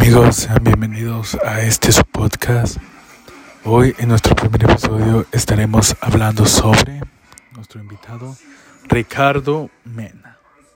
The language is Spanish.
amigos, sean bienvenidos a este su podcast. Hoy en nuestro primer episodio estaremos hablando sobre nuestro invitado Ricardo Mena.